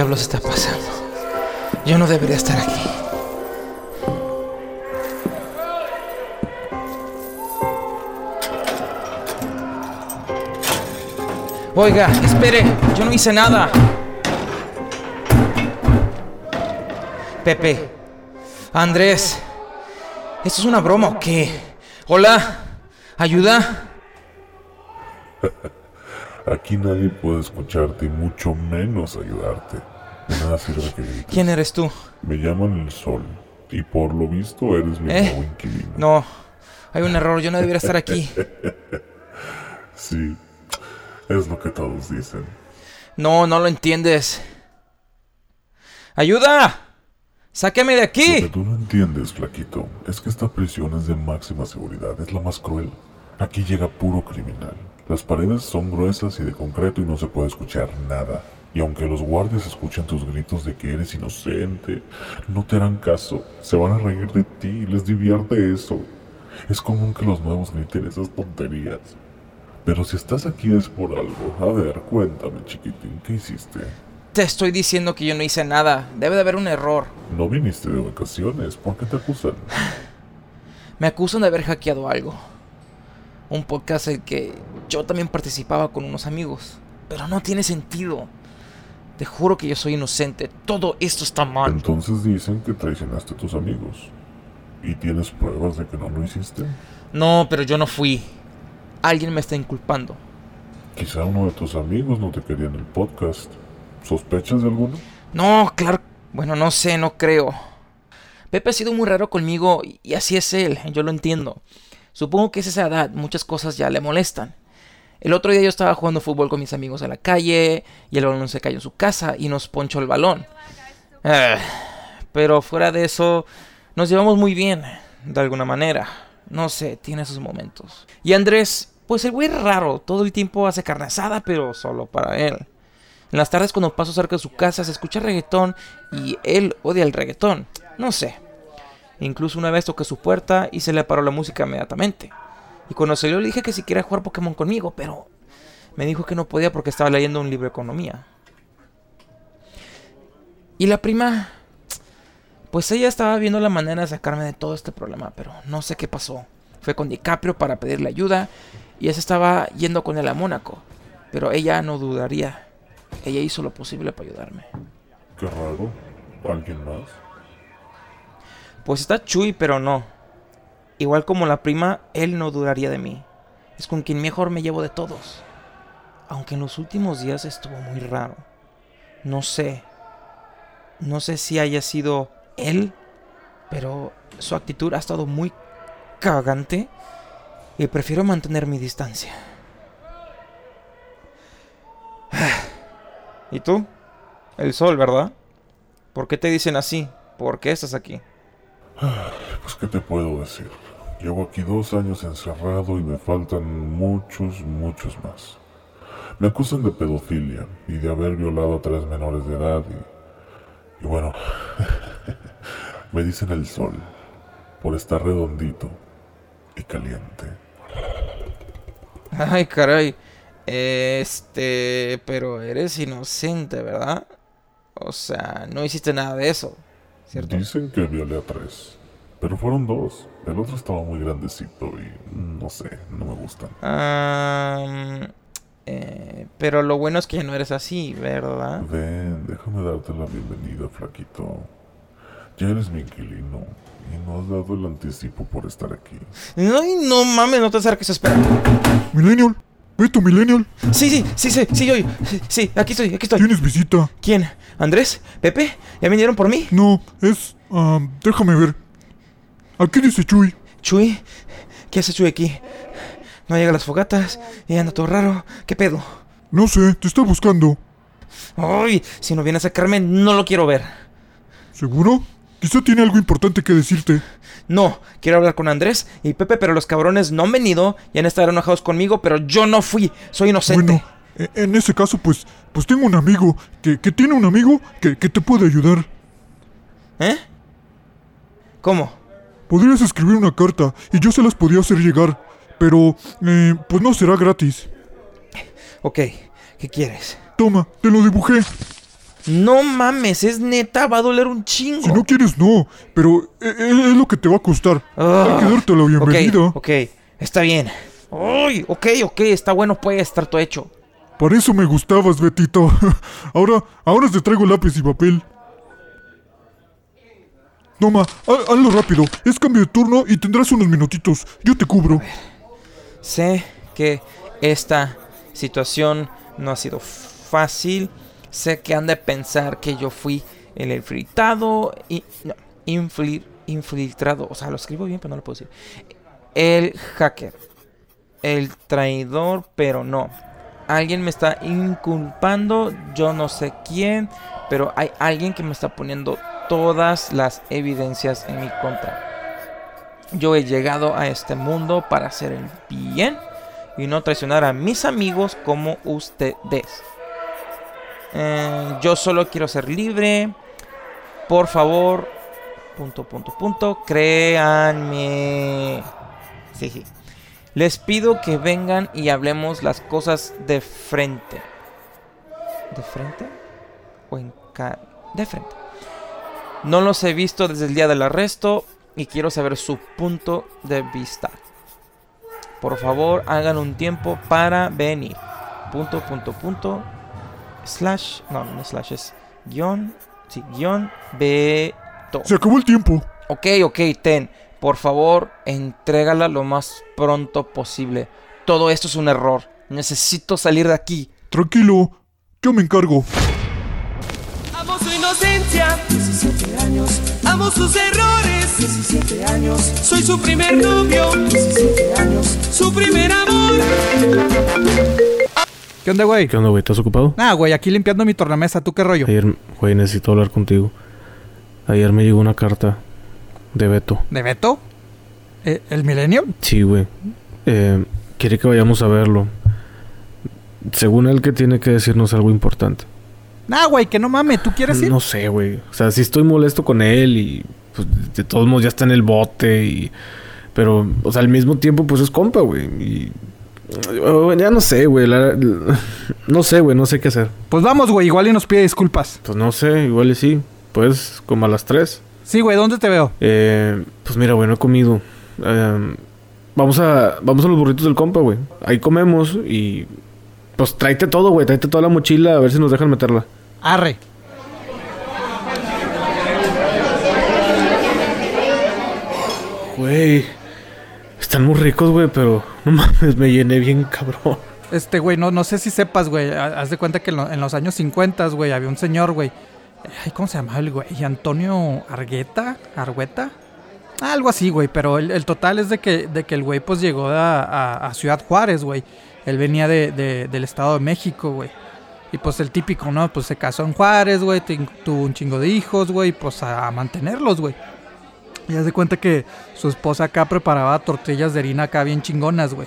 ¿Qué diablos está pasando? Yo no debería estar aquí. Oiga, espere, yo no hice nada. Pepe, Andrés, ¿esto es una broma o qué? Hola, ayuda. Aquí nadie puede escucharte y mucho menos ayudarte. ¿Quién eres tú? Me llaman el sol y por lo visto eres mi ¿Eh? nuevo inquilino. No, hay un error, yo no debería estar aquí. Sí, es lo que todos dicen. No, no lo entiendes. ¡Ayuda! ¡Sáqueme de Lo que aquí! tú no entiendes, flaquito, es que esta prisión es de máxima seguridad, es la más cruel. Aquí llega puro criminal. Las paredes son gruesas y de concreto y no se puede escuchar nada. Y aunque los guardias escuchen tus gritos de que eres inocente, no te harán caso. Se van a reír de ti, les divierte eso. Es común que los nuevos griten esas tonterías. Pero si estás aquí es por algo. A ver, cuéntame, chiquitín, ¿qué hiciste? Te estoy diciendo que yo no hice nada. Debe de haber un error. No viniste de vacaciones, ¿por qué te acusan? Me acusan de haber hackeado algo. Un podcast en el que yo también participaba con unos amigos. Pero no tiene sentido. Te juro que yo soy inocente. Todo esto está mal. Entonces dicen que traicionaste a tus amigos. ¿Y tienes pruebas de que no lo hiciste? No, pero yo no fui. Alguien me está inculpando. Quizá uno de tus amigos no te quería en el podcast. ¿Sospechas de alguno? No, claro. Bueno, no sé, no creo. Pepe ha sido muy raro conmigo y- y así es él, yo lo entiendo. Supongo que es esa edad, muchas cosas ya le molestan. El otro día yo estaba jugando fútbol con mis amigos en la calle y el balón se cayó en su casa y nos ponchó el balón. Ah, pero fuera de eso, nos llevamos muy bien, de alguna manera. No sé, tiene sus momentos. Y Andrés, pues el güey es raro, todo el tiempo hace carne asada, pero solo para él. En las tardes cuando paso cerca de su casa se escucha reggaetón y él odia el reggaetón. No sé. Incluso una vez toqué su puerta y se le paró la música inmediatamente. Y cuando salió le dije que si quería jugar Pokémon conmigo, pero me dijo que no podía porque estaba leyendo un libro de economía. Y la prima, pues ella estaba viendo la manera de sacarme de todo este problema, pero no sé qué pasó. Fue con DiCaprio para pedirle ayuda y ella se estaba yendo con él a Mónaco, pero ella no dudaría. Ella hizo lo posible para ayudarme. Qué raro. ¿Alguien más? Pues está Chuy, pero no. Igual como la prima, él no dudaría de mí. Es con quien mejor me llevo de todos. Aunque en los últimos días estuvo muy raro. No sé. No sé si haya sido él, pero su actitud ha estado muy cagante y prefiero mantener mi distancia. ¿Y tú? El sol, ¿verdad? ¿Por qué te dicen así? ¿Por qué estás aquí? Pues, ¿qué te puedo decir? Llevo aquí dos años encerrado y me faltan muchos, muchos más. Me acusan de pedofilia y de haber violado a tres menores de edad y... Y bueno, me dicen el sol por estar redondito y caliente. Ay, caray. Este, pero eres inocente, ¿verdad? O sea, no hiciste nada de eso, ¿cierto? Dicen que violé a tres, pero fueron dos. El otro estaba muy grandecito y no sé, no me gustan. Am, eh, pero lo bueno es que ya no eres así, ¿verdad? Ven, déjame darte la bienvenida, flaquito. Ya eres mi inquilino y no has dado el anticipo por estar aquí. Ay, no mames, no te acerques, espera. Millennial, Beto Millennial, Sí, sí, sí, sí, sí, yo, sí, sí, aquí estoy, aquí estoy. tienes visita. ¿Quién? ¿Andrés? ¿Pepe? ¿Ya vinieron por mí? No, es... ah, déjame ver. Aquí dice Chuy. Chuy, ¿qué hace Chuy aquí? No llega a las fogatas y anda todo raro. ¿Qué pedo? No sé, te está buscando. Ay, si no viene a sacarme, no lo quiero ver. ¿Seguro? Quizá tiene algo importante que decirte. No, quiero hablar con Andrés y Pepe, pero los cabrones no han venido y han estado enojados conmigo, pero yo no fui, soy inocente. Bueno, e- en ese caso, pues, pues tengo un amigo que, que tiene un amigo que, que te puede ayudar. ¿Eh? ¿Cómo? Podrías escribir una carta y yo se las podría hacer llegar. Pero, eh, pues no será gratis. Ok, ¿qué quieres? Toma, te lo dibujé. No mames, es neta, va a doler un chingo. Si no quieres, no. Pero e- e- es, lo que te va a costar. Ah, Hay que darte la bienvenida. Ok, ok, está bien. Uy, ok, ok, está bueno, puede estar todo hecho. Para eso me gustabas, Betito. ahora, ahora te traigo lápiz y papel. Toma, ha- hazlo rápido. Es cambio de turno y tendrás unos minutitos. Yo te cubro. Sé que esta situación no ha sido fácil. Sé que han de pensar que yo fui el infiltrado y no, infiltrado, o sea, lo escribo bien, pero no lo puedo decir. El hacker, el traidor, pero no. Alguien me está inculpando, yo no sé quién, pero hay alguien que me está poniendo todas las evidencias en mi contra. Yo he llegado a este mundo para hacer el bien y no traicionar a mis amigos como ustedes. Eh, yo solo quiero ser libre. Por favor, punto, punto, punto, créanme. Sí, sí. Les pido que vengan y hablemos las cosas de frente. ¿De frente? ¿O en ca De frente. No los he visto desde el día del arresto y quiero saber su punto de vista. Por favor, hagan un tiempo para venir. Punto, punto, punto. Slash. No, no es slash, es guion. Sí, guion. Beto. Se acabó el tiempo. Ok, ok, Ten. Por favor, entrégala lo más pronto posible. Todo esto es un error. Necesito salir de aquí. Tranquilo. Yo me encargo. Inocencia, 17 años. Amo sus errores, 17 años. Soy su primer novio, 17 años. Su primer amor. ¿Qué onda, güey? ¿Qué onda, güey? ¿Estás ocupado? Ah, güey, aquí limpiando mi tornamesa. ¿Tú qué rollo? Ayer, güey, necesito hablar contigo. Ayer me llegó una carta de Beto. ¿De Beto? ¿Eh, ¿El Milenio? Sí, güey. Eh, quiere que vayamos a verlo. Según él, que tiene que decirnos algo importante. Ah, güey, que no mames. ¿Tú quieres ir? No sé, güey. O sea, sí estoy molesto con él y pues, de todos modos ya está en el bote y... Pero, o sea, al mismo tiempo, pues es compa, güey. Y... eh, Ya no sé, güey. la- No sé, güey. No sé qué hacer. Pues vamos, güey. Igual y nos pide disculpas. Pues no sé. Igual y sí. Pues como a las 3. Sí, güey. ¿Dónde te veo? Eh, pues mira, güey, no he comido. Eh, vamos a vamos a los burritos del compa, güey. Ahí comemos y pues tráete todo, güey. Tráete toda la mochila a ver si nos dejan meterla. Arre. Güey, están muy ricos, güey, pero no mames, me llené bien cabrón. Este, güey, no, no sé si sepas, güey. ha- Haz de cuenta que en, lo- en los años 50, güey, había un señor, güey. Ay, ¿cómo se llamaba el güey? Antonio Argueta, Argueta. Ah, algo así, güey. Pero el, el total es de que, de que el güey, pues llegó a, a- a Ciudad Juárez, güey. Él venía de, de- del Estado de México, güey. Y pues el típico, ¿no? Pues se casó en Juárez, güey. Tuvo un chingo de hijos, güey. Pues a, a mantenerlos, güey. Y haz de cuenta que su esposa acá preparaba tortillas de harina acá bien chingonas, güey.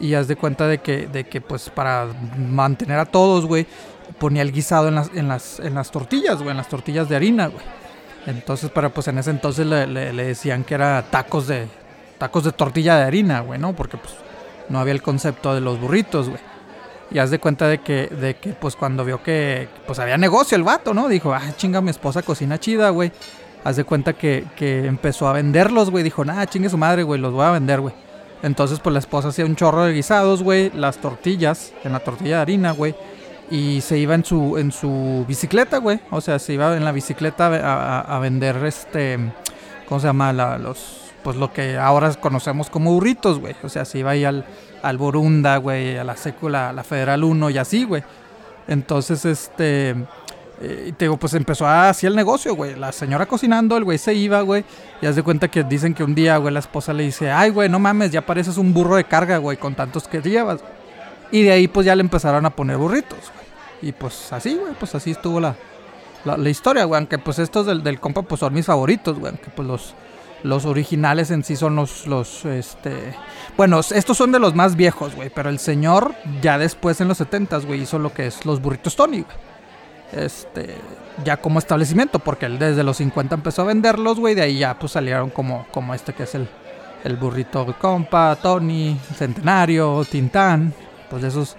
Y haz de cuenta de que, de que pues para mantener a todos, güey, ponía el guisado en las, en las, en las tortillas, güey, en las tortillas de harina, güey. Entonces, pero pues en ese entonces le, le- le decían que era tacos de, tacos de tortilla de harina, güey, ¿no? Porque pues no había el concepto de los burritos, güey. Y haz de cuenta de que, de que pues cuando vio que pues había negocio el vato, ¿no? Dijo, ah, chinga, mi esposa cocina chida, güey. Haz de cuenta que, que empezó a venderlos, güey. Dijo, nah, chingue su madre, güey, los voy a vender, güey. Entonces, pues la esposa hacía un chorro de guisados, güey. Las tortillas, en la tortilla de harina, güey. Y se iba en su, en su bicicleta, güey. O sea, se iba en la bicicleta a, a- vender este. ¿Cómo se llama? La- los. Pues lo que ahora conocemos como burritos, güey. O sea, se iba ahí al, al Borunda, güey, a la Sécula, a la Federal 1 y así, güey. Entonces, este. eh, te digo, pues empezó a hacer el negocio, güey. La señora cocinando, el güey se iba, güey. Y haz de cuenta que dicen que un día, güey, la esposa le dice, ay, güey, no mames, ya pareces un burro de carga, güey, con tantos que llevas. Y de ahí, pues ya le empezaron a poner burritos, güey. Y pues así, güey, pues así estuvo la, la, la historia, güey. Aunque pues estos del, del compa, pues son mis favoritos, güey. Aunque pues los, los originales en sí son los, los, este... Bueno, estos son de los más viejos, güey. Pero el señor, ya después en los 70 güey, hizo lo que es los burritos Tony, güey este ya como establecimiento porque él desde los 50 empezó a venderlos, güey, de ahí ya pues salieron como como este que es el el burrito compa, Tony, Centenario, Tintán, pues de esos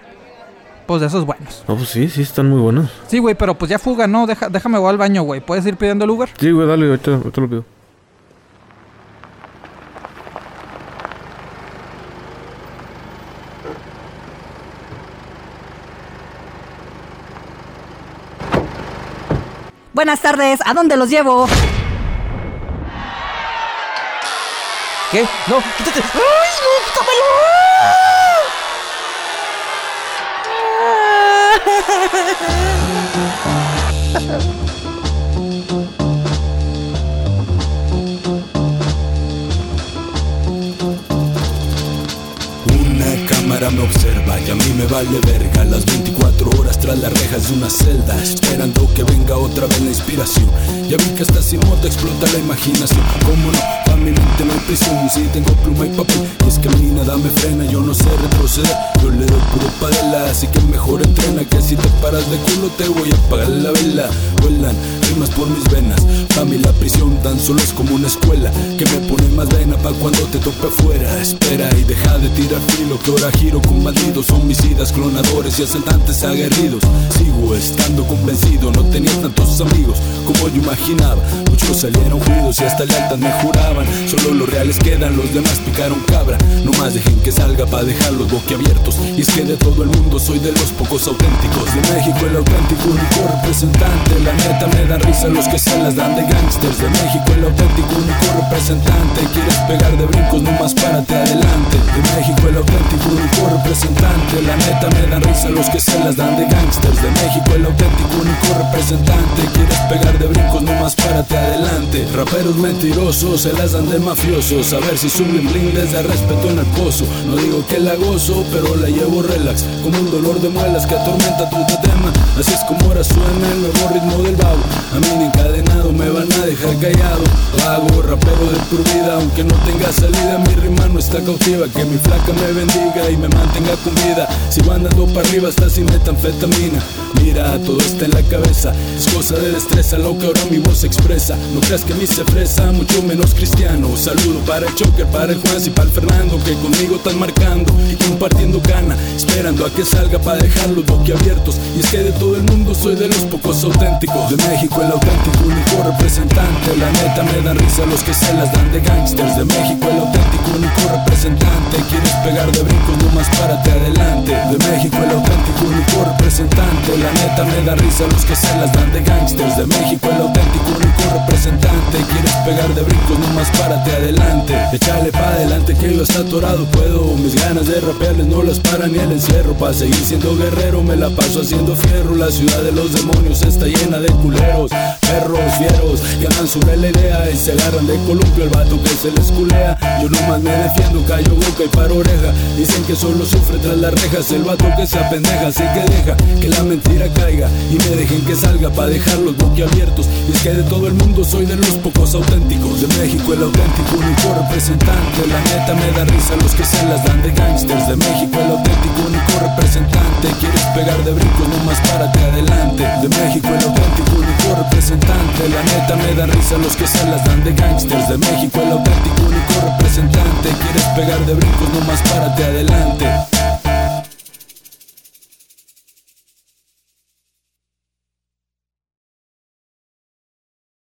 Pues de esos buenos. No, pues sí, sí, están muy buenos. Sí, güey, pero pues ya fuga, ¿no? Deja, déjame voy al baño, güey. ¿Puedes ir pidiendo el Uber? Sí, güey, dale, ahorita, ahorita lo pido. Buenas tardes, ¿a dónde los llevo? ¿Qué? No, quítate. ¡Ay, no, quítamelo! Cámara me observa y a mí me vale verga. Las 24 horas tras las rejas de una celda Esperando que venga otra vez la inspiración. Ya vi que hasta sin moto explota la imaginación. ¿Cómo no? Mi mente no hay prisión Si tengo pluma y papel. Y es que a mí nada me frena Yo no sé retroceder. Yo le doy puro padela Así que mejor entrena Que si te paras de culo te voy a apagar la vela. Vuelan rimas por mis venas Pa' mí la prisión tan solo es como una escuela Que me pone más vena pa' cuando te tope afuera. Espera y deja de tirar filo Que ahora giro con bandidos Homicidas, clonadores y asaltantes aguerridos. Sigo estando convencido No tenía tantos amigos como yo imaginaba. Muchos salieron juidos y hasta lealtad me juraban Solo los reales quedan, los demás picaron cabra. No más dejen que salga pa' dejarlos boquiabiertos. Y es que de todo el mundo soy de los pocos auténticos. De México el auténtico único representante. La neta me dan risa los que se las dan de gangsters. De México el auténtico único representante. Quieres pegar de brincos, no más párate adelante. De México el auténtico único representante. La neta me dan risa los que se las dan de gangsters. De México el auténtico único representante. Quieres pegar de brincos, no más párate adelante. Raperos mentirosos, se las dan de mafiosos A ver si suben bling desde respeto en el pozo No digo que la gozo, pero la llevo relax Como un dolor de muelas que atormenta tu tema Así es como ahora suena el nuevo ritmo del babo A mí callado. Hago rapero de vida Aunque no tenga salida mi rima no está cautiva. Que mi flaca me bendiga y me mantenga con vida. Sigo andando para arriba hasta sin metanfetamina Mira, todo está en la cabeza. Es cosa de destreza lo que ahora mi voz expresa. No creas que a mí se fresa, mucho menos cristiano. Saludo para el Choker, para el Juan y para el Fernando Que conmigo están marcando y compartiendo cana. Esperando a que salga para dejarlos boquiabiertos. Y es que de todo el mundo soy de los pocos auténticos. De México el auténtico único representante La neta me dan risa los que se las dan de gangsters De México. El auténtico único representante. Quieres pegar de brincos, no más párate adelante. De México el auténtico único representante. La neta me da risa los que se las dan de gangsters De México. El auténtico único representante. Quieres pegar de brincos, no más párate adelante. Échale pa' adelante que yo está atorado. Puedo Mis ganas de rapearles no las para ni el encierro. Pa' seguir siendo guerrero me la paso haciendo fierro. La ciudad de los demonios está llena de culeros Perros fieros que andan sobre la idea Y se agarran de columpio el vato que se les culea. Yo nomás me defiendo, callo boca y paro oreja. Dicen que solo sufre tras las rejas El vato que se apendeja, así que deja que la mentira caiga Y me dejen que salga pa' dejarlos boquiabiertos. Y es que de todo el mundo soy de los pocos auténticos. De México el auténtico único representante. La neta me da risa los que se las dan de gangsters. De México el auténtico único representante. Quieres pegar de brincos, no más párate adelante. De México el auténtico único representante. La neta me da risa los que se las dan de gangsters. De México el auténtico único representante. Quieres pegar de brincos, no más párate adelante